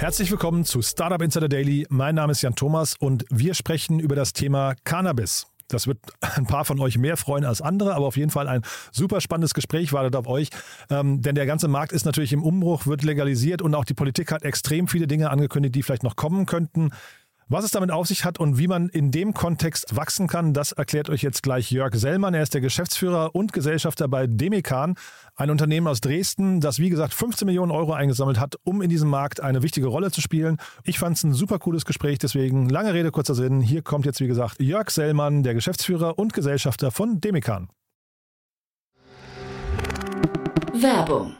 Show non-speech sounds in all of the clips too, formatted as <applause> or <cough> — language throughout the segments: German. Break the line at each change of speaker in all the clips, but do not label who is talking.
Herzlich willkommen zu Startup Insider Daily. Mein Name ist Jan Thomas und wir sprechen über das Thema Cannabis. Das wird <laughs> ein paar von euch mehr freuen als andere, aber auf jeden Fall ein super spannendes Gespräch wartet auf euch. Ähm, denn der ganze Markt ist natürlich im Umbruch, wird legalisiert und auch die Politik hat extrem viele Dinge angekündigt, die vielleicht noch kommen könnten. Was es damit auf sich hat und wie man in dem Kontext wachsen kann, das erklärt euch jetzt gleich Jörg Sellmann. Er ist der Geschäftsführer und Gesellschafter bei Demikan, ein Unternehmen aus Dresden, das wie gesagt 15 Millionen Euro eingesammelt hat, um in diesem Markt eine wichtige Rolle zu spielen. Ich fand es ein super cooles Gespräch, deswegen lange Rede, kurzer Sinn. Hier kommt jetzt wie gesagt Jörg Sellmann, der Geschäftsführer und Gesellschafter von Demikan.
Werbung.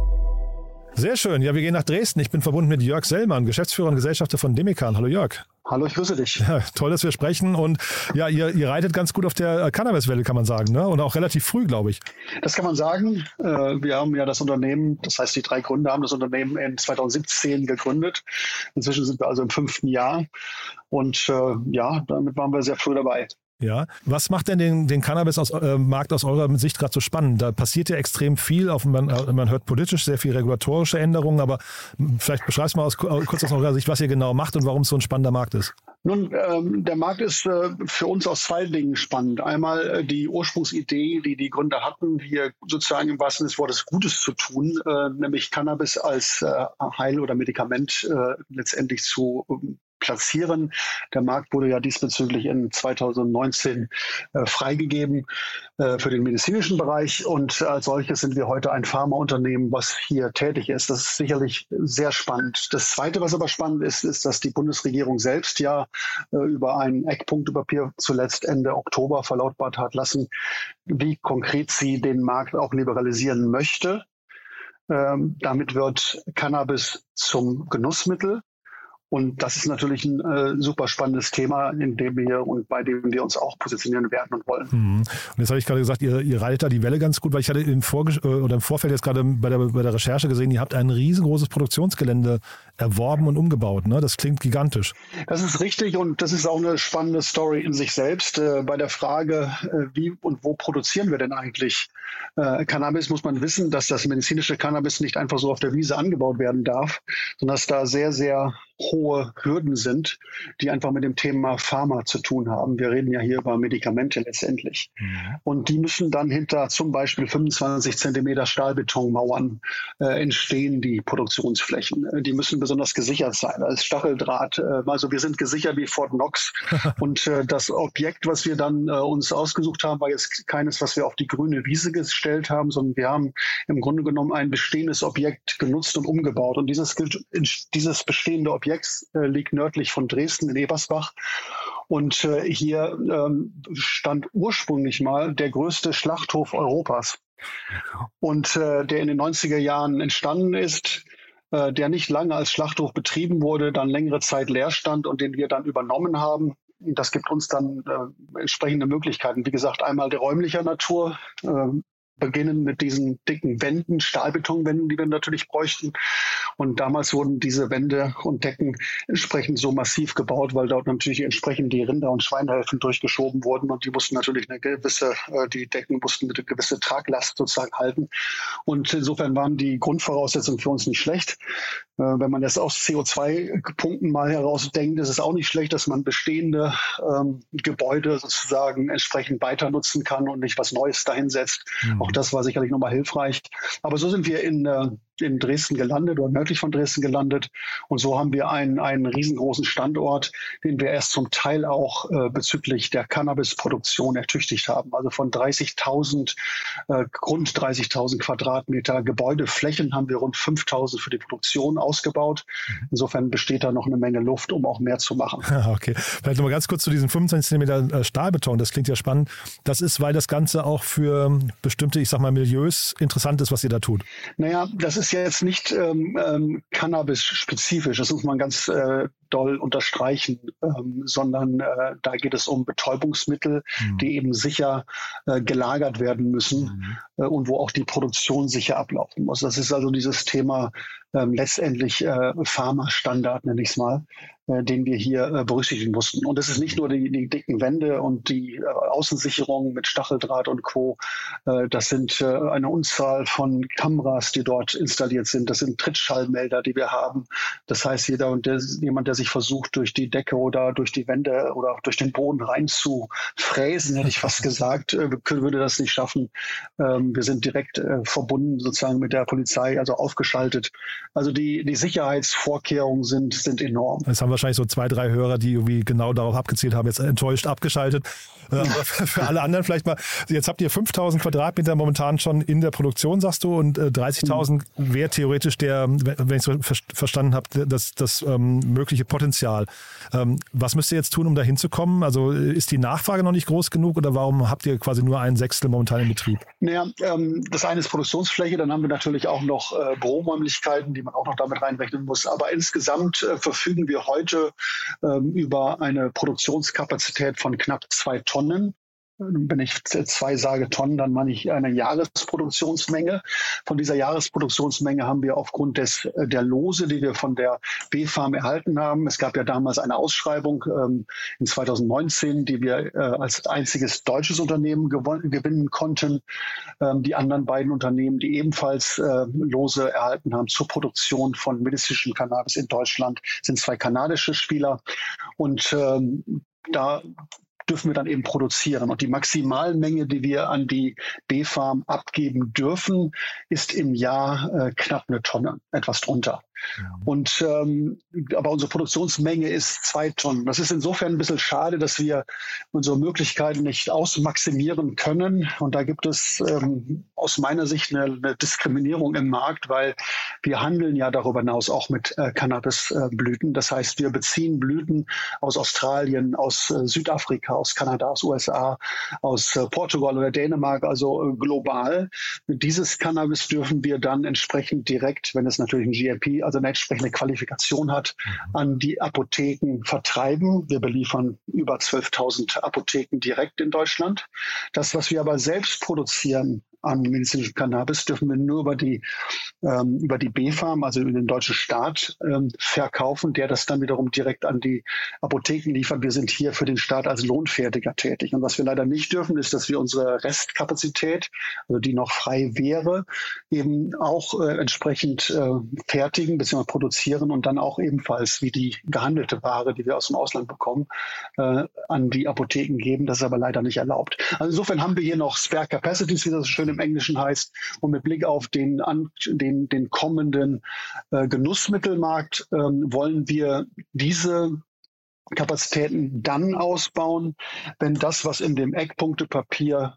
Sehr schön. Ja, wir gehen nach Dresden. Ich bin verbunden mit Jörg Sellmann, Geschäftsführer und Gesellschafter von Demikan. Hallo Jörg.
Hallo, ich grüße dich.
Ja, toll, dass wir sprechen. Und ja, ihr, ihr reitet ganz gut auf der Cannabiswelle, kann man sagen. Ne? Und auch relativ früh, glaube ich.
Das kann man sagen. Äh, Wir haben ja das Unternehmen, das heißt, die drei Gründer haben das Unternehmen in 2017 gegründet. Inzwischen sind wir also im fünften Jahr. Und äh, ja, damit waren wir sehr früh dabei.
Ja, was macht denn den, den Cannabis-Markt aus, äh, aus eurer Sicht gerade so spannend? Da passiert ja extrem viel. Auf, man, äh, man hört politisch sehr viel regulatorische Änderungen, aber vielleicht beschreibst du mal aus, kurz aus eurer Sicht, was ihr genau macht und warum es so ein spannender Markt ist.
Nun, ähm, der Markt ist äh, für uns aus zwei Dingen spannend. Einmal äh, die Ursprungsidee, die die Gründer hatten, hier sozusagen im wahrsten Sinne des Wortes Gutes zu tun, äh, nämlich Cannabis als äh, Heil- oder Medikament äh, letztendlich zu ähm, platzieren. Der Markt wurde ja diesbezüglich in 2019 äh, freigegeben äh, für den medizinischen Bereich und als solches sind wir heute ein Pharmaunternehmen, was hier tätig ist. Das ist sicherlich sehr spannend. Das Zweite, was aber spannend ist, ist, dass die Bundesregierung selbst ja äh, über ein Eckpunktepapier zuletzt Ende Oktober verlautbart hat lassen, wie konkret sie den Markt auch liberalisieren möchte. Ähm, damit wird Cannabis zum Genussmittel. Und das ist natürlich ein äh, super spannendes Thema, in dem wir und bei dem wir uns auch positionieren werden und wollen.
Mhm. Und jetzt habe ich gerade gesagt, ihr, ihr reitet da die Welle ganz gut, weil ich hatte im, Vorge äh, oder im Vorfeld jetzt gerade bei der, bei der Recherche gesehen, ihr habt ein riesengroßes Produktionsgelände erworben und umgebaut. Ne? Das klingt gigantisch.
Das ist richtig und das ist auch eine spannende Story in sich selbst. Äh, bei der Frage, äh, wie und wo produzieren wir denn eigentlich äh, Cannabis, muss man wissen, dass das medizinische Cannabis nicht einfach so auf der Wiese angebaut werden darf, sondern dass da sehr, sehr hohe Hürden sind, die einfach mit dem Thema Pharma zu tun haben. Wir reden ja hier über Medikamente letztendlich. Mhm. Und die müssen dann hinter zum Beispiel 25 Zentimeter Stahlbetonmauern äh, entstehen, die Produktionsflächen. Äh, die müssen besonders gesichert sein als Stacheldraht. Äh, also wir sind gesichert wie Fort Knox. <laughs> Und äh, das Objekt, was wir dann äh, uns ausgesucht haben, war jetzt keines, was wir auf die grüne Wiese gestellt haben, sondern wir haben im Grunde genommen ein bestehendes Objekt genutzt und umgebaut. Und dieses, dieses bestehende Objekt liegt nördlich von Dresden in Ebersbach. Und hier ähm, stand ursprünglich mal der größte Schlachthof Europas. Und der in den 90er Jahren entstanden ist, äh, der nicht lange als Schlachthof betrieben wurde, dann längere Zeit leer stand und den wir dann übernommen haben. Das gibt uns dann äh, entsprechende Möglichkeiten. Wie gesagt, einmal der räumlicher Natur. Äh, beginnen mit diesen dicken Wänden, Stahlbetonwänden, die wir natürlich bräuchten. Und damals wurden diese Wände und Decken entsprechend so massiv gebaut, weil dort natürlich entsprechend die Rinder- und Schweinehälften durchgeschoben wurden und die mussten natürlich eine gewisse, äh, die Decken mussten eine gewisse Traglast sozusagen halten. Und insofern waren die Grundvoraussetzungen für uns nicht schlecht. Äh, wenn man das aus CO2-Punkten mal herausdenkt, ist es auch nicht schlecht, dass man bestehende ähm, Gebäude sozusagen entsprechend weiter nutzen kann und nicht was Neues dahinsetzt. Mhm. Auch das war sicherlich nochmal hilfreich. Aber so sind wir in äh, in Dresden gelandet oder nördlich von Dresden gelandet. Und so haben wir einen, einen riesengroßen Standort, den wir erst zum Teil auch äh, bezüglich der Cannabisproduktion ertüchtigt haben. Also von 30.000, äh, rund 30.000 Quadratmeter Gebäudeflächen haben wir rund 5.000 für die Produktion ausgebaut. Mhm. Insofern besteht da noch eine Menge Luft, um auch mehr zu machen. <laughs>
Okay, vielleicht nochmal ganz kurz zu diesen 25 cm Stahlbeton. Das klingt ja spannend. Das ist, weil das Ganze auch für bestimmte, ich sag mal, Milieus interessant ist, was ihr da tut.
Naja, das ist ja jetzt nicht ähm, ähm, Cannabis-spezifisch, das muss man ganz äh, doll unterstreichen, ähm, sondern äh, da geht es um Betäubungsmittel, mhm. die eben sicher äh, gelagert werden müssen mhm. äh, und wo auch die Produktion sicher ablaufen muss. Das ist also dieses Thema ähm, letztendlich äh, Pharma-Standard, nenne ich es mal, den wir hier äh, berücksichtigen mussten. Und es ist nicht nur die, die dicken Wände und die äh, Außensicherung mit Stacheldraht und Co. Äh, das sind äh, eine Unzahl von Kameras, die dort installiert sind. Das sind Trittschallmelder, die wir haben. Das heißt, jeder und der, jemand, der sich versucht, durch die Decke oder durch die Wände oder durch den Boden rein zu fräsen, hätte ich fast <laughs> gesagt, äh, würde das nicht schaffen. Ähm, wir sind direkt äh, verbunden sozusagen mit der Polizei, also aufgeschaltet. Also die, die Sicherheitsvorkehrungen sind, sind enorm.
Das haben wahrscheinlich so zwei, drei Hörer, die irgendwie genau darauf abgezielt haben, jetzt enttäuscht abgeschaltet. Äh, aber für alle anderen vielleicht mal, jetzt habt ihr 5000 Quadratmeter momentan schon in der Produktion, sagst du, und 30.000 mhm. wäre theoretisch der, wenn ich es verstanden habe, das, das ähm, mögliche Potenzial. Ähm, was müsst ihr jetzt tun, um da hinzukommen? Also ist die Nachfrage noch nicht groß genug oder warum habt ihr quasi nur ein Sechstel momentan in Betrieb?
Naja, ähm, das eine ist Produktionsfläche, dann haben wir natürlich auch noch äh, Büroräumlichkeiten, die man auch noch damit reinrechnen muss. Aber insgesamt äh, verfügen wir heute ähm, über eine Produktionskapazität von knapp zwei Tonnen. Wenn ich zwei sage Tonnen, dann meine ich eine Jahresproduktionsmenge. Von dieser Jahresproduktionsmenge haben wir aufgrund des, äh, der Lose, die wir von der B-Farm erhalten haben, es gab ja damals eine Ausschreibung ähm, in 2019, die wir äh, als einziges deutsches Unternehmen gewinnen konnten. Ähm, die anderen beiden Unternehmen, die ebenfalls äh, Lose erhalten haben zur Produktion von medizinischem Cannabis in Deutschland, sind zwei kanadische Spieler. Und ähm, da dürfen wir dann eben produzieren. Und die Maximalmenge, die wir an die B-Farm abgeben dürfen, ist im Jahr äh, knapp eine Tonne, etwas drunter. Und ähm, aber unsere Produktionsmenge ist zwei Tonnen. Das ist insofern ein bisschen schade, dass wir unsere Möglichkeiten nicht ausmaximieren können. Und da gibt es ähm, aus meiner Sicht eine, eine, Diskriminierung im Markt, weil wir handeln ja darüber hinaus auch mit äh, Cannabisblüten. Das heißt, wir beziehen Blüten aus Australien, aus äh, Südafrika, aus Kanada, aus USA, aus äh, Portugal oder Dänemark, also äh, global. Dieses Cannabis dürfen wir dann entsprechend direkt, wenn es natürlich ein GLP, also eine entsprechende Qualifikation hat, mhm. an die Apotheken vertreiben. Wir beliefern über 12.000 Apotheken direkt in Deutschland. Das, was wir aber selbst produzieren, an medizinischem Cannabis dürfen wir nur über die, ähm, über die B-Farm, also über den deutschen Staat, ähm, verkaufen, der das dann wiederum direkt an die Apotheken liefert. Wir sind hier für den Staat als Lohnfertiger tätig. Und was wir leider nicht dürfen, ist, dass wir unsere Restkapazität, also die noch frei wäre, eben auch äh, entsprechend äh, fertigen bzw. produzieren und dann auch ebenfalls wie die gehandelte Ware, die wir aus dem Ausland bekommen, äh, an die Apotheken geben. Das ist aber leider nicht erlaubt. Also insofern haben wir hier noch Spare Capacities, wie das schön im Englischen heißt. Und mit Blick auf den, den, den kommenden äh, Genussmittelmarkt ähm, wollen wir diese Kapazitäten dann ausbauen, wenn das, was in dem Eckpunktepapier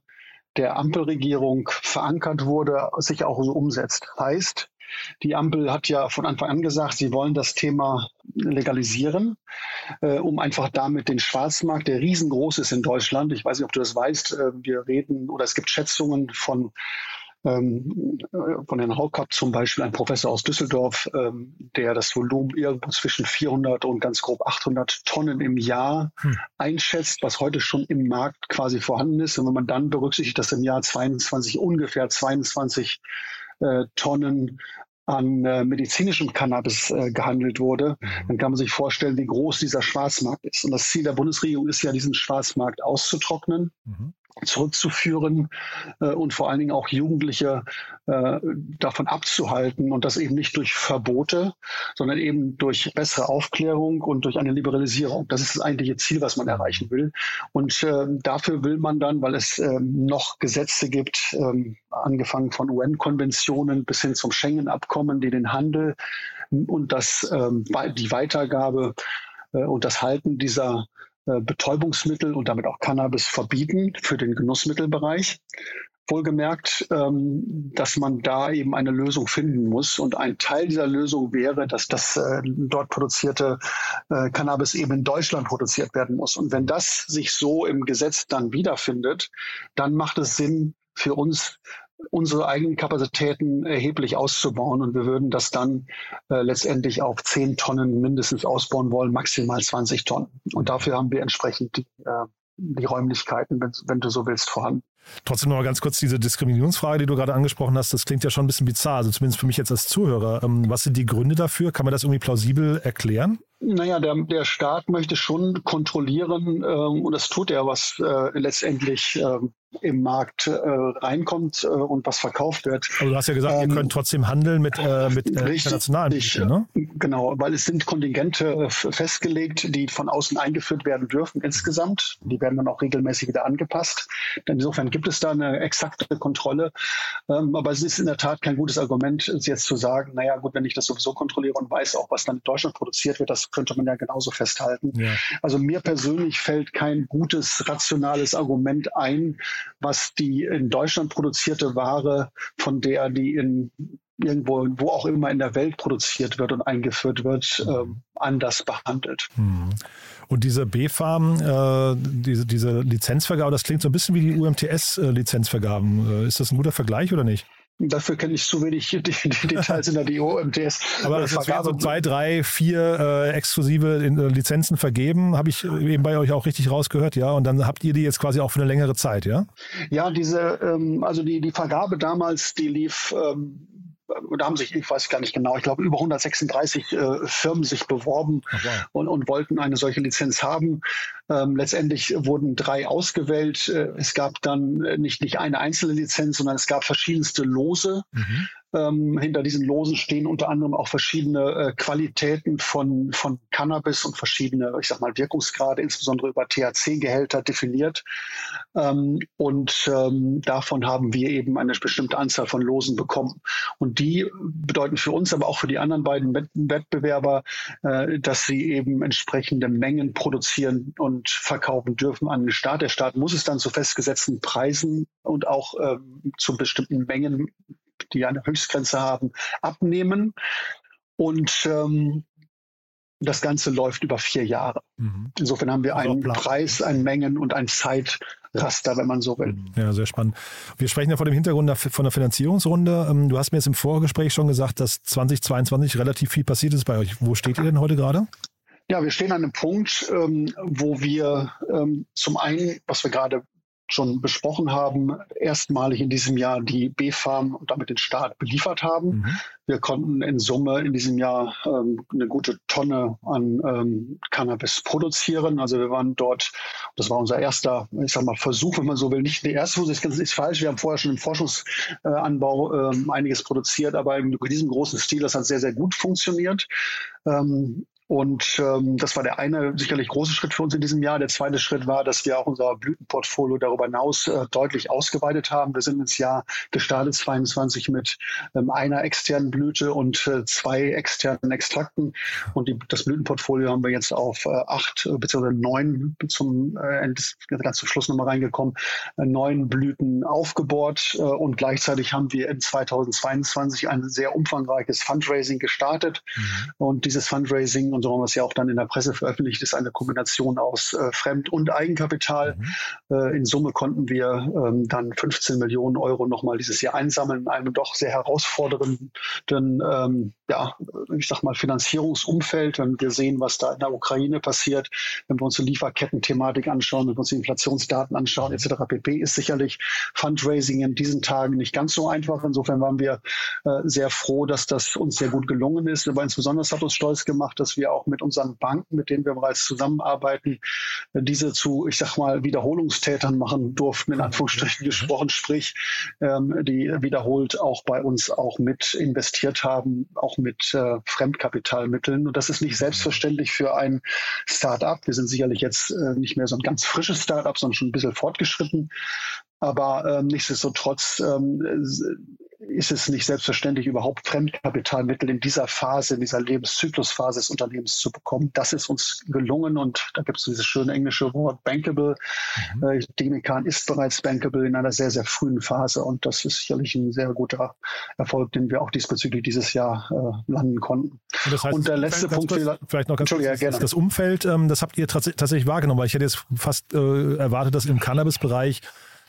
der Ampelregierung verankert wurde, sich auch so umsetzt. Heißt, die Ampel hat ja von Anfang an gesagt, sie wollen das Thema legalisieren, äh, um einfach damit den Schwarzmarkt, der riesengroß ist in Deutschland, ich weiß nicht, ob du das weißt, äh, wir reden oder es gibt Schätzungen von ähm, von Herrn Haukapp zum Beispiel, ein Professor aus Düsseldorf, ähm, der das Volumen irgendwo zwischen 400 und ganz grob 800 Tonnen im Jahr hm. einschätzt, was heute schon im Markt quasi vorhanden ist. Und wenn man dann berücksichtigt, dass im Jahr 22 ungefähr 22 äh, Tonnen an äh, medizinischem Cannabis äh, gehandelt wurde, mhm. dann kann man sich vorstellen, wie groß dieser Schwarzmarkt ist. Und das Ziel der Bundesregierung ist ja, diesen Schwarzmarkt auszutrocknen. Mhm zurückzuführen äh, und vor allen Dingen auch Jugendliche äh, davon abzuhalten und das eben nicht durch Verbote, sondern eben durch bessere Aufklärung und durch eine Liberalisierung. Das ist das eigentliche Ziel, was man erreichen will. Und äh, dafür will man dann, weil es äh, noch Gesetze gibt, äh, angefangen von UN-Konventionen bis hin zum Schengen-Abkommen, die den Handel und das, äh, die Weitergabe äh, und das Halten dieser Betäubungsmittel und damit auch Cannabis verbieten für den Genussmittelbereich. Wohlgemerkt, ähm, dass man da eben eine Lösung finden muss. Und ein Teil dieser Lösung wäre, dass das äh, dort produzierte äh, Cannabis eben in Deutschland produziert werden muss. Und wenn das sich so im Gesetz dann wiederfindet, dann macht es Sinn für uns, unsere eigenen Kapazitäten erheblich auszubauen. Und wir würden das dann äh, letztendlich auf 10 Tonnen mindestens ausbauen wollen, maximal 20 Tonnen. Und dafür haben wir entsprechend die, äh, die Räumlichkeiten, wenn, wenn du so willst, vorhanden.
Trotzdem noch mal ganz kurz diese Diskriminierungsfrage, die du gerade angesprochen hast. Das klingt ja schon ein bisschen bizarr, also zumindest für mich jetzt als Zuhörer. Ähm, was sind die Gründe dafür? Kann man das irgendwie plausibel erklären?
Naja, der, der Staat möchte schon kontrollieren, ähm, und das tut er, was äh, letztendlich ähm, im Markt äh, reinkommt äh, und was verkauft wird.
Aber du hast ja gesagt, ähm, ihr könnt trotzdem handeln mit, äh, mit äh, internationalen Mitteln, ne?
Genau, weil es sind Kontingente äh, festgelegt, die von außen eingeführt werden dürfen insgesamt. Die werden dann auch regelmäßig wieder angepasst. Insofern gibt es da eine exakte Kontrolle. Ähm, aber es ist in der Tat kein gutes Argument, jetzt zu sagen, naja gut, wenn ich das sowieso kontrolliere und weiß auch, was dann in Deutschland produziert wird, das könnte man ja genauso festhalten. Ja. Also mir persönlich fällt kein gutes, rationales Argument ein, was die in Deutschland produzierte Ware von der, die in irgendwo, wo auch immer in der Welt produziert wird und eingeführt wird, äh, anders behandelt.
Hm. Und diese B-Farm, äh, diese, diese Lizenzvergabe, das klingt so ein bisschen wie die UMTS-Lizenzvergaben. Äh, ist das ein guter Vergleich oder nicht?
Dafür kenne ich zu wenig die, die Details in der DO MTS.
Aber es werden so zwei, drei, vier äh, exklusive äh, Lizenzen vergeben, habe ich eben bei euch auch richtig rausgehört, ja. Und dann habt ihr die jetzt quasi auch für eine längere Zeit, ja?
Ja, diese, ähm, also die, die Vergabe damals, die lief ähm, da haben sich, ich weiß gar nicht genau, ich glaube über 136 äh, Firmen sich beworben okay. und, und, wollten eine solche Lizenz haben. Ähm, letztendlich wurden drei ausgewählt. Äh, es gab dann nicht, nicht eine einzelne Lizenz, sondern es gab verschiedenste Lose. Mhm. Ähm, hinter diesen Losen stehen unter anderem auch verschiedene äh, Qualitäten von, von Cannabis und verschiedene, ich sag mal, Wirkungsgrade, insbesondere über THC-Gehälter definiert. Ähm, und ähm, davon haben wir eben eine bestimmte Anzahl von Losen bekommen. Und die bedeuten für uns, aber auch für die anderen beiden Wettbewerber, äh, dass sie eben entsprechende Mengen produzieren und verkaufen dürfen an den Staat. Der Staat muss es dann zu festgesetzten Preisen und auch ähm, zu bestimmten Mengen die eine Höchstgrenze haben, abnehmen. Und ähm, das Ganze läuft über vier Jahre. Mhm. Insofern haben wir einen Preis, einen Mengen- und ein Zeitraster, wenn man so will. Mhm.
Ja, sehr spannend. Wir sprechen ja vor dem Hintergrund von der Finanzierungsrunde. Ähm, du hast mir jetzt im Vorgespräch schon gesagt, dass 2022 relativ viel passiert ist bei euch. Wo steht ihr denn heute gerade?
Ja, wir stehen an einem Punkt, ähm, wo wir ähm, zum einen, was wir gerade schon besprochen haben, erstmalig in diesem Jahr die B-Farm und damit den Staat beliefert haben. Mhm. Wir konnten in Summe in diesem Jahr ähm, eine gute Tonne an ähm, Cannabis produzieren. Also wir waren dort, das war unser erster, ich sag mal, Versuch, wenn man so will, nicht der erste Versuch, das ist falsch. Wir haben vorher schon im Forschungsanbau äh, einiges produziert, aber in diesem großen Stil, das hat sehr, sehr gut funktioniert. Ähm, und ähm, das war der eine sicherlich große Schritt für uns in diesem Jahr. Der zweite Schritt war, dass wir auch unser Blütenportfolio darüber hinaus äh, deutlich ausgeweitet haben. Wir sind ins Jahr gestartet 22 mit ähm, einer externen Blüte und äh, zwei externen Extrakten. Und die, das Blütenportfolio haben wir jetzt auf äh, acht äh, bzw. neun zum äh, ganz zum Schluss nochmal reingekommen, äh, neun Blüten aufgebohrt. Äh, und gleichzeitig haben wir in 2022 ein sehr umfangreiches Fundraising gestartet. Mhm. Und dieses Fundraising und so haben wir es ja auch dann in der Presse veröffentlicht, ist eine Kombination aus äh, Fremd- und Eigenkapital. Mhm. Äh, in Summe konnten wir ähm, dann 15 Millionen Euro nochmal dieses Jahr einsammeln in einem doch sehr herausfordernden, ähm, ja, ich sag mal, Finanzierungsumfeld. Wenn wir sehen, was da in der Ukraine passiert, wenn wir uns die Lieferketten-Thematik anschauen, wenn wir uns die Inflationsdaten anschauen, etc. pp., ist sicherlich Fundraising in diesen Tagen nicht ganz so einfach. Insofern waren wir äh, sehr froh, dass das uns sehr gut gelungen ist. Aber insbesondere hat uns stolz gemacht, dass wir auch mit unseren Banken, mit denen wir bereits zusammenarbeiten, diese zu, ich sag mal, Wiederholungstätern machen durften, in Anführungsstrichen gesprochen, sprich, ähm, die wiederholt auch bei uns auch mit investiert haben, auch mit äh, Fremdkapitalmitteln. Und das ist nicht selbstverständlich für ein Start-up. Wir sind sicherlich jetzt äh, nicht mehr so ein ganz frisches Start-up, sondern schon ein bisschen fortgeschritten. Aber ähm, nichtsdestotrotz ähm, ist es nicht selbstverständlich, überhaupt Fremdkapitalmittel in dieser Phase, in dieser Lebenszyklusphase des Unternehmens zu bekommen. Das ist uns gelungen und da gibt es dieses schöne englische Wort bankable. Mhm. Äh, Demikan ist bereits bankable in einer sehr, sehr frühen Phase und das ist sicherlich ein sehr guter Erfolg, den wir auch diesbezüglich dieses Jahr äh, landen konnten.
Und, das heißt, und der letzte Punkt, kurz, vielleicht noch ganz kurz, das, das Umfeld, ähm, das habt ihr tatsächlich wahrgenommen, weil ich hätte jetzt fast äh, erwartet, dass im Cannabis-Bereich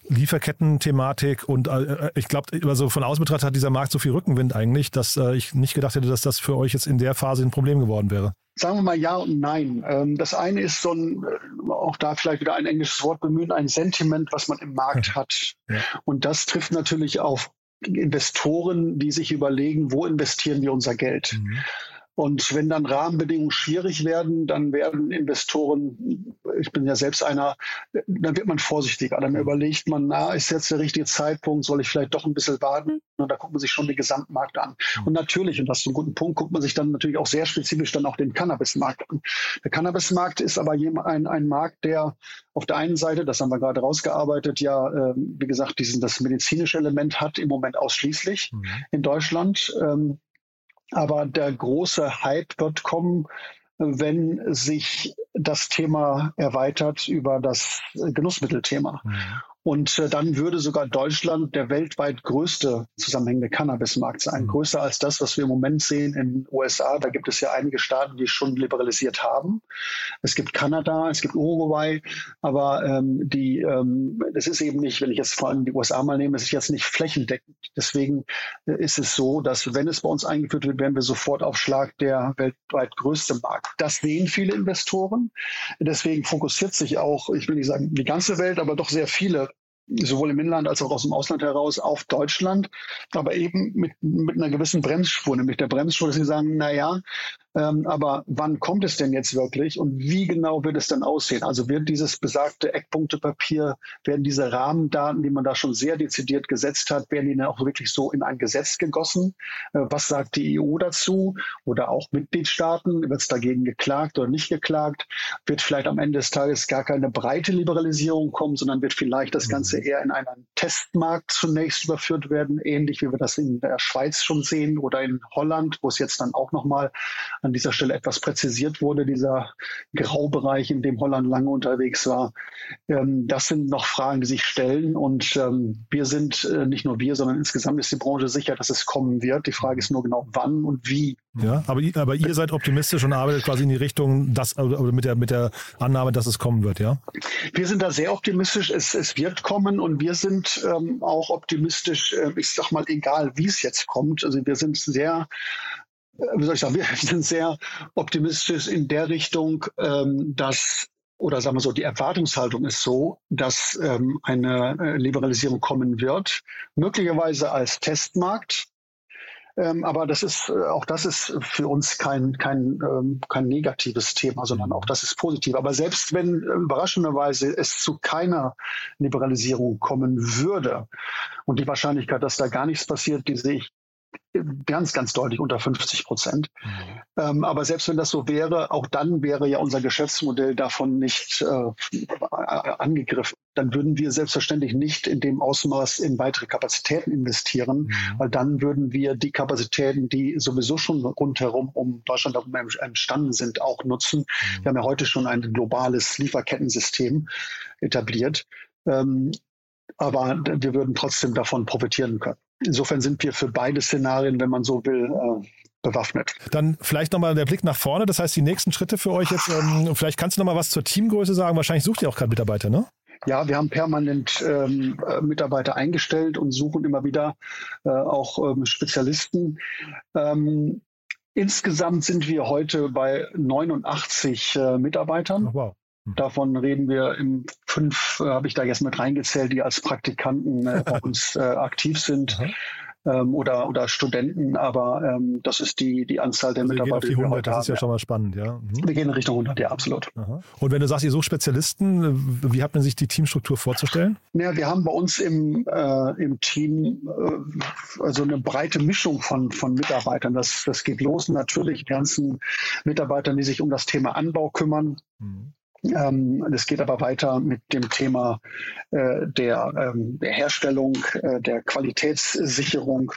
Lieferketten-Thematik und äh, ich glaube, also von außen betrachtet hat dieser Markt so viel Rückenwind eigentlich, dass äh, ich nicht gedacht hätte, dass das für euch jetzt in der Phase ein Problem geworden wäre.
Sagen wir mal ja und nein. Ähm, das eine ist so ein, äh, auch da vielleicht wieder ein englisches Wort bemühen, ein Sentiment, was man im Markt hat. Ja. Und das trifft natürlich auf Investoren, die sich überlegen, wo investieren wir unser Geld. Mhm. Und wenn dann Rahmenbedingungen schwierig werden, dann werden Investoren, ich bin ja selbst einer, dann wird man vorsichtiger. Dann überlegt man, na, ist jetzt der richtige Zeitpunkt, soll ich vielleicht doch ein bisschen warten? Und da guckt man sich schon den Gesamtmarkt an. Und natürlich, und das ist ein guter Punkt, guckt man sich dann natürlich auch sehr spezifisch dann auch den Cannabismarkt an. Der Cannabismarkt ist aber ein, ein Markt, der auf der einen Seite, das haben wir gerade rausgearbeitet, ja, äh, wie gesagt, diesen, das medizinische Element hat im Moment ausschließlich mhm. in Deutschland. Ähm, aber der große Hype wird kommen, wenn sich das Thema erweitert über das Genussmittelthema. Mhm. Und äh, dann würde sogar Deutschland der weltweit größte zusammenhängende Cannabismarkt sein. Mhm. Größer als das, was wir im Moment sehen in den USA. Da gibt es ja einige Staaten, die schon liberalisiert haben. Es gibt Kanada, es gibt Uruguay, aber ähm, die, ähm, das ist eben nicht, wenn ich jetzt vor allem die USA mal nehme, es ist jetzt nicht flächendeckend. Deswegen äh, ist es so, dass wenn es bei uns eingeführt wird, werden wir sofort auf Schlag der weltweit größte Markt. Das sehen viele Investoren. Deswegen fokussiert sich auch, ich will nicht sagen die ganze Welt, aber doch sehr viele sowohl im Inland als auch aus dem Ausland heraus auf Deutschland, aber eben mit, mit einer gewissen Bremsspur, nämlich der Bremsspur, dass sie sagen, na ja, ähm, aber wann kommt es denn jetzt wirklich und wie genau wird es dann aussehen? Also wird dieses besagte Eckpunktepapier, werden diese Rahmendaten, die man da schon sehr dezidiert gesetzt hat, werden die dann auch wirklich so in ein Gesetz gegossen? Äh, was sagt die EU dazu oder auch Mitgliedstaaten? Wird es dagegen geklagt oder nicht geklagt? Wird vielleicht am Ende des Tages gar keine breite Liberalisierung kommen, sondern wird vielleicht das Ganze eher in einen Testmarkt zunächst überführt werden, ähnlich wie wir das in der Schweiz schon sehen oder in Holland, wo es jetzt dann auch nochmal an dieser Stelle etwas präzisiert wurde, dieser Graubereich, in dem Holland lange unterwegs war. Ähm, das sind noch Fragen, die sich stellen. Und ähm, wir sind, äh, nicht nur wir, sondern insgesamt ist die Branche sicher, dass es kommen wird. Die Frage ist nur genau, wann und wie.
Ja, aber, aber ihr seid optimistisch und arbeitet quasi in die Richtung, dass, oder mit der, mit der Annahme, dass es kommen wird, ja?
Wir sind da sehr optimistisch. Es, es wird kommen und wir sind ähm, auch optimistisch, äh, ich sag mal, egal wie es jetzt kommt. Also wir sind sehr wie soll ich sagen, wir <laughs> sind sehr optimistisch in der Richtung, ähm, dass oder sagen wir so, die Erwartungshaltung ist so, dass ähm, eine äh, Liberalisierung kommen wird, möglicherweise als Testmarkt. Ähm, aber das ist, äh, auch das ist für uns kein, kein, ähm, kein negatives Thema, sondern auch das ist positiv. Aber selbst wenn äh, überraschenderweise es zu keiner Liberalisierung kommen würde und die Wahrscheinlichkeit, dass da gar nichts passiert, die sehe ich ganz, ganz deutlich unter 50 Prozent. Mhm. Ähm, aber selbst wenn das so wäre, auch dann wäre ja unser Geschäftsmodell davon nicht äh, angegriffen. Dann würden wir selbstverständlich nicht in dem Ausmaß in weitere Kapazitäten investieren, mhm. weil dann würden wir die Kapazitäten, die sowieso schon rundherum um Deutschland herum entstanden sind, auch nutzen. Mhm. Wir haben ja heute schon ein globales Lieferkettensystem etabliert. Ähm, aber wir würden trotzdem davon profitieren können. Insofern sind wir für beide Szenarien, wenn man so will, äh, bewaffnet.
Dann vielleicht nochmal der Blick nach vorne. Das heißt, die nächsten Schritte für euch jetzt, ähm, vielleicht kannst du nochmal was zur Teamgröße sagen. Wahrscheinlich sucht ihr auch gerade Mitarbeiter, ne?
Ja, wir haben permanent ähm, äh, Mitarbeiter eingestellt und suchen immer wieder äh, auch ähm, Spezialisten. Ähm, insgesamt sind wir heute bei 89 äh, Mitarbeitern. Oh, wow. Davon reden wir im fünf, äh, habe ich da jetzt mit reingezählt, die als Praktikanten äh, bei <laughs> uns äh, aktiv sind ähm, oder, oder Studenten, aber ähm, das ist die, die Anzahl der
also
Mitarbeiter.
Die 100, das ist ja, schon mal spannend, ja.
Mhm. Wir gehen in Richtung 100, ja, absolut.
Aha. Und wenn du sagst, ihr sucht Spezialisten, wie hat man sich die Teamstruktur vorzustellen?
Ja, wir haben bei uns im, äh, im Team äh, also eine breite Mischung von, von Mitarbeitern. Das, das geht los natürlich ganzen Mitarbeitern, die sich um das Thema Anbau kümmern. Mhm. Ähm, es geht aber weiter mit dem Thema äh, der, ähm, der, Herstellung, äh, der Qualitätssicherung.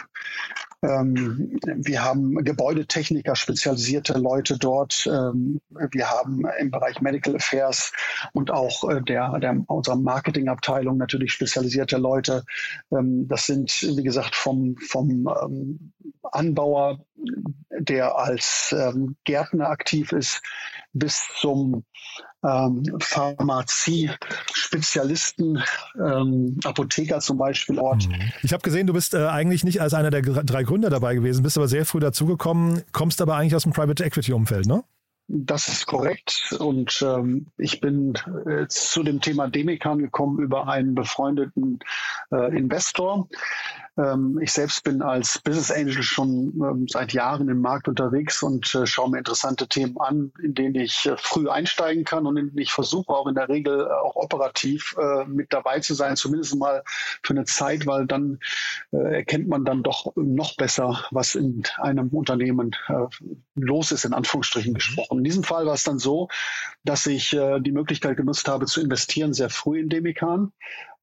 Ähm, wir haben Gebäudetechniker, spezialisierte Leute dort. Ähm, wir haben im Bereich Medical Affairs und auch äh, der, der unserer Marketingabteilung natürlich spezialisierte Leute. Ähm, das sind, wie gesagt, vom, vom ähm, Anbauer, der als Gärtner aktiv ist, bis zum ähm, Pharmazie-Spezialisten, ähm, Apotheker zum Beispiel Ort. Mhm.
Ich habe gesehen, du bist äh, eigentlich nicht als einer der drei Gründer dabei gewesen, bist aber sehr früh dazugekommen, kommst aber eigentlich aus dem Private Equity-Umfeld, ne?
Das ist korrekt. Und ähm, ich bin äh, zu dem Thema Demikan gekommen über einen befreundeten äh, Investor, ähm, ich selbst bin als Business Angel schon ähm, seit Jahren im Markt unterwegs und äh, schaue mir interessante Themen an, in denen ich äh, früh einsteigen kann und in denen ich versuche auch in der Regel äh, auch operativ mit dabei zu sein, zumindest mal für eine Zeit, weil dann erkennt man dann doch noch besser, was in einem Unternehmen los ist, in Anführungsstrichen gesprochen. In diesem Fall war es dann so, dass ich die Möglichkeit genutzt habe zu investieren, sehr früh in Demikan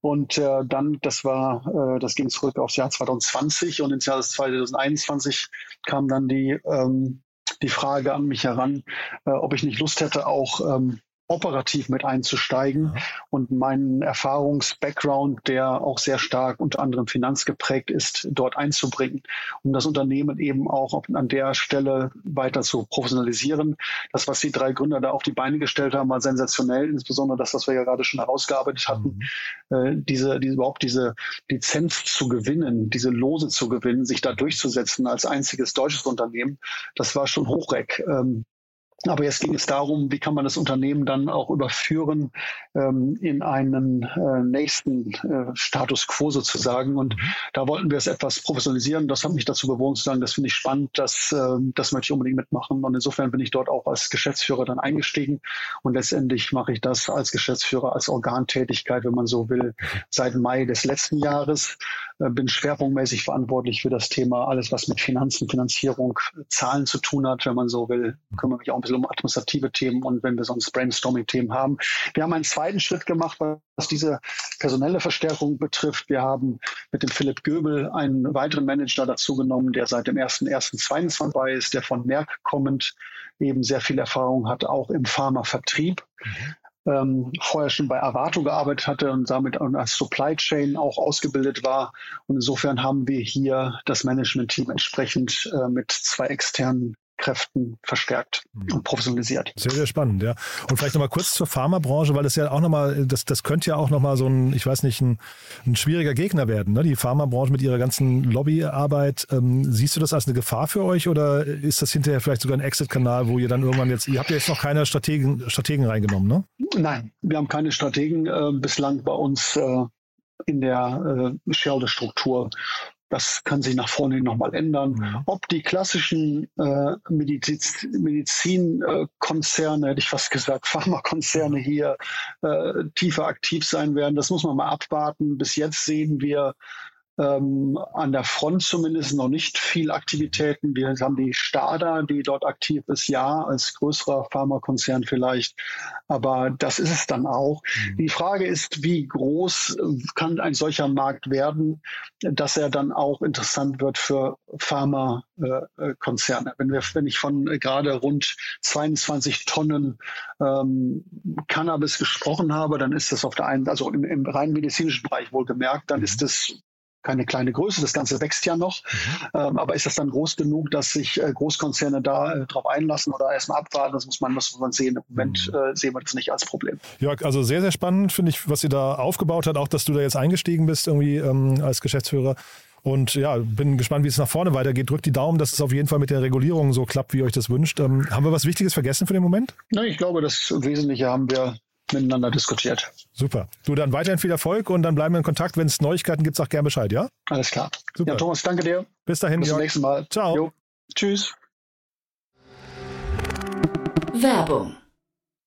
und äh, dann, das war, äh, das ging zurück aufs Jahr 2020 und ins Jahr 2021 kam dann die, ähm, die Frage an mich heran, äh, ob ich nicht Lust hätte, auch ähm, operativ mit einzusteigen ja. und meinen Erfahrungs-Background, der auch sehr stark unter anderem finanzgeprägt ist, dort einzubringen, um das Unternehmen eben auch an der Stelle weiter zu professionalisieren. Das, was die drei Gründer da auf die Beine gestellt haben, war sensationell, insbesondere das, was wir ja gerade schon herausgearbeitet hatten, mhm. äh, diese, diese, überhaupt diese Lizenz zu gewinnen, diese Lose zu gewinnen, sich da durchzusetzen als einziges deutsches Unternehmen, das war schon hochreck. Ähm, aber jetzt ging es darum, wie kann man das Unternehmen dann auch überführen ähm, in einen äh, nächsten äh, Status quo sozusagen. Und mhm. da wollten wir es etwas professionalisieren. Das hat mich dazu bewogen zu sagen, das finde ich spannend, das, äh, das möchte ich unbedingt mitmachen. Und insofern bin ich dort auch als Geschäftsführer dann eingestiegen. Und letztendlich mache ich das als Geschäftsführer, als Organtätigkeit, wenn man so will, seit Mai des letzten Jahres. Äh, bin schwerpunktmäßig verantwortlich für das Thema alles, was mit Finanzen, Finanzierung, Zahlen zu tun hat, wenn man so will. Kümmere mich auch ein bisschen um administrative Themen und wenn wir sonst Brainstorming-Themen haben. Wir haben einen zweiten Schritt gemacht, was diese personelle Verstärkung betrifft. Wir haben mit dem Philipp Göbel einen weiteren Manager dazu genommen, der seit dem 1.1.22 dabei ist, der von Merck kommend eben sehr viel Erfahrung hat, auch im Pharmavertrieb. Mhm ähm, vorher schon bei Avato gearbeitet hatte und damit als Supply Chain auch ausgebildet war. Und insofern haben wir hier das Management-Team entsprechend äh, mit zwei externen Kräften verstärkt mhm. und professionalisiert.
Sehr, sehr spannend, ja. Und vielleicht nochmal kurz zur Pharmabranche, weil das ja auch nochmal, das, das könnte ja auch nochmal so ein, ich weiß nicht, ein, ein schwieriger Gegner werden, ne? Die Pharmabranche mit ihrer ganzen Lobbyarbeit. Ähm, siehst du das als eine Gefahr für euch oder ist das hinterher vielleicht sogar ein Exit-Kanal, wo ihr dann irgendwann jetzt, ihr habt ja jetzt noch keine Strategen, Strategen reingenommen, ne?
Nein, wir haben keine Strategen äh, bislang bei uns äh, in der äh, Shareholder-Struktur. Das kann sich nach vorne nochmal ändern. Ja. Ob die klassischen äh, Mediz Medizinkonzerne, äh, hätte ich fast gesagt, <laughs> Pharmakonzerne hier äh, tiefer aktiv sein werden, das muss man mal abwarten. Bis jetzt sehen wir ähm, an der Front zumindest noch nicht viel Aktivitäten. Wir haben die Stada, die dort aktiv ist, ja, als größerer Pharmakonzern vielleicht, aber das ist es dann auch. Mhm. Die Frage ist, wie groß kann ein solcher Markt werden, dass er dann auch interessant wird für Pharmakonzerne. Wenn, wir, wenn ich von gerade rund 22 Tonnen ähm, Cannabis gesprochen habe, dann ist das auf der einen, also im, im rein medizinischen Bereich wohlgemerkt, dann mhm. ist es keine kleine Größe, das Ganze wächst ja noch. Mhm. Ähm, aber ist das dann groß genug, dass sich äh, Großkonzerne da äh, drauf einlassen oder erstmal abwarten? Das muss man, muss man sehen. Im Moment mhm. äh, sehen wir das nicht als Problem.
Jörg, also sehr, sehr spannend finde ich, was ihr da aufgebaut habt, auch dass du da jetzt eingestiegen bist irgendwie ähm, als Geschäftsführer. Und ja, bin gespannt, wie es nach vorne weitergeht. Drückt die Daumen, dass es auf jeden Fall mit der Regulierung so klappt, wie ihr euch das wünscht. Ähm, haben wir was Wichtiges vergessen für den Moment?
Nein, ich glaube, das Wesentliche haben wir miteinander diskutiert.
Super. Du dann weiterhin viel Erfolg und dann bleiben wir in Kontakt. Wenn es Neuigkeiten gibt, sag gerne Bescheid, ja?
Alles klar. Super. Ja, Thomas, danke dir.
Bis dahin.
Bis zum nächsten Mal.
Ciao. Jo.
Tschüss.
Werbung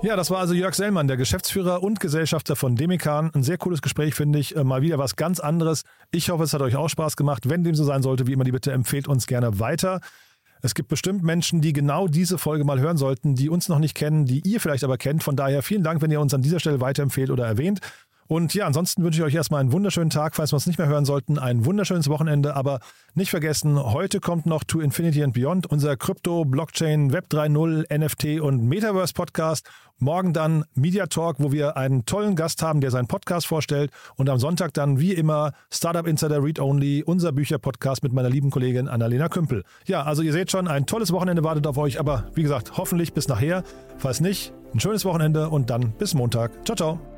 Ja, das war also Jörg Sellmann, der Geschäftsführer und Gesellschafter von Demikan. Ein sehr cooles Gespräch, finde ich. Äh, mal wieder was ganz anderes. Ich hoffe, es hat euch auch Spaß gemacht. Wenn dem so sein sollte, wie immer die Bitte, empfehlt uns gerne weiter. Es gibt bestimmt Menschen, die genau diese Folge mal hören sollten, die uns noch nicht kennen, die ihr vielleicht aber kennt. Von daher vielen Dank, wenn ihr uns an dieser Stelle weiterempfehlt oder erwähnt. Und ja, ansonsten wünsche ich euch erstmal einen wunderschönen Tag, falls wir uns nicht mehr hören sollten. Ein wunderschönes Wochenende, aber nicht vergessen, heute kommt noch To Infinity and Beyond, unser Krypto, Blockchain, Web 3.0, NFT und Metaverse Podcast. Morgen dann Media Talk, wo wir einen tollen Gast haben, der seinen Podcast vorstellt. Und am Sonntag dann, wie immer, Startup Insider Read Only, unser Bücherpodcast mit meiner lieben Kollegin Annalena Kümpel. Ja, also ihr seht schon, ein tolles Wochenende wartet auf euch, aber wie gesagt, hoffentlich bis nachher. Falls nicht, ein schönes Wochenende und dann bis Montag. Ciao, ciao.